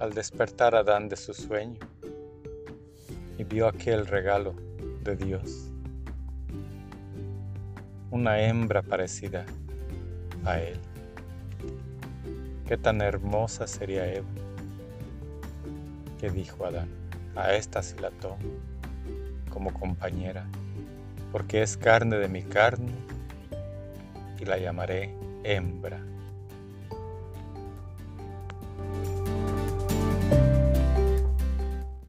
Al despertar Adán de su sueño y vio aquel regalo de Dios, una hembra parecida a él. Qué tan hermosa sería Eva, que dijo Adán, a esta sí la tomo como compañera, porque es carne de mi carne y la llamaré hembra.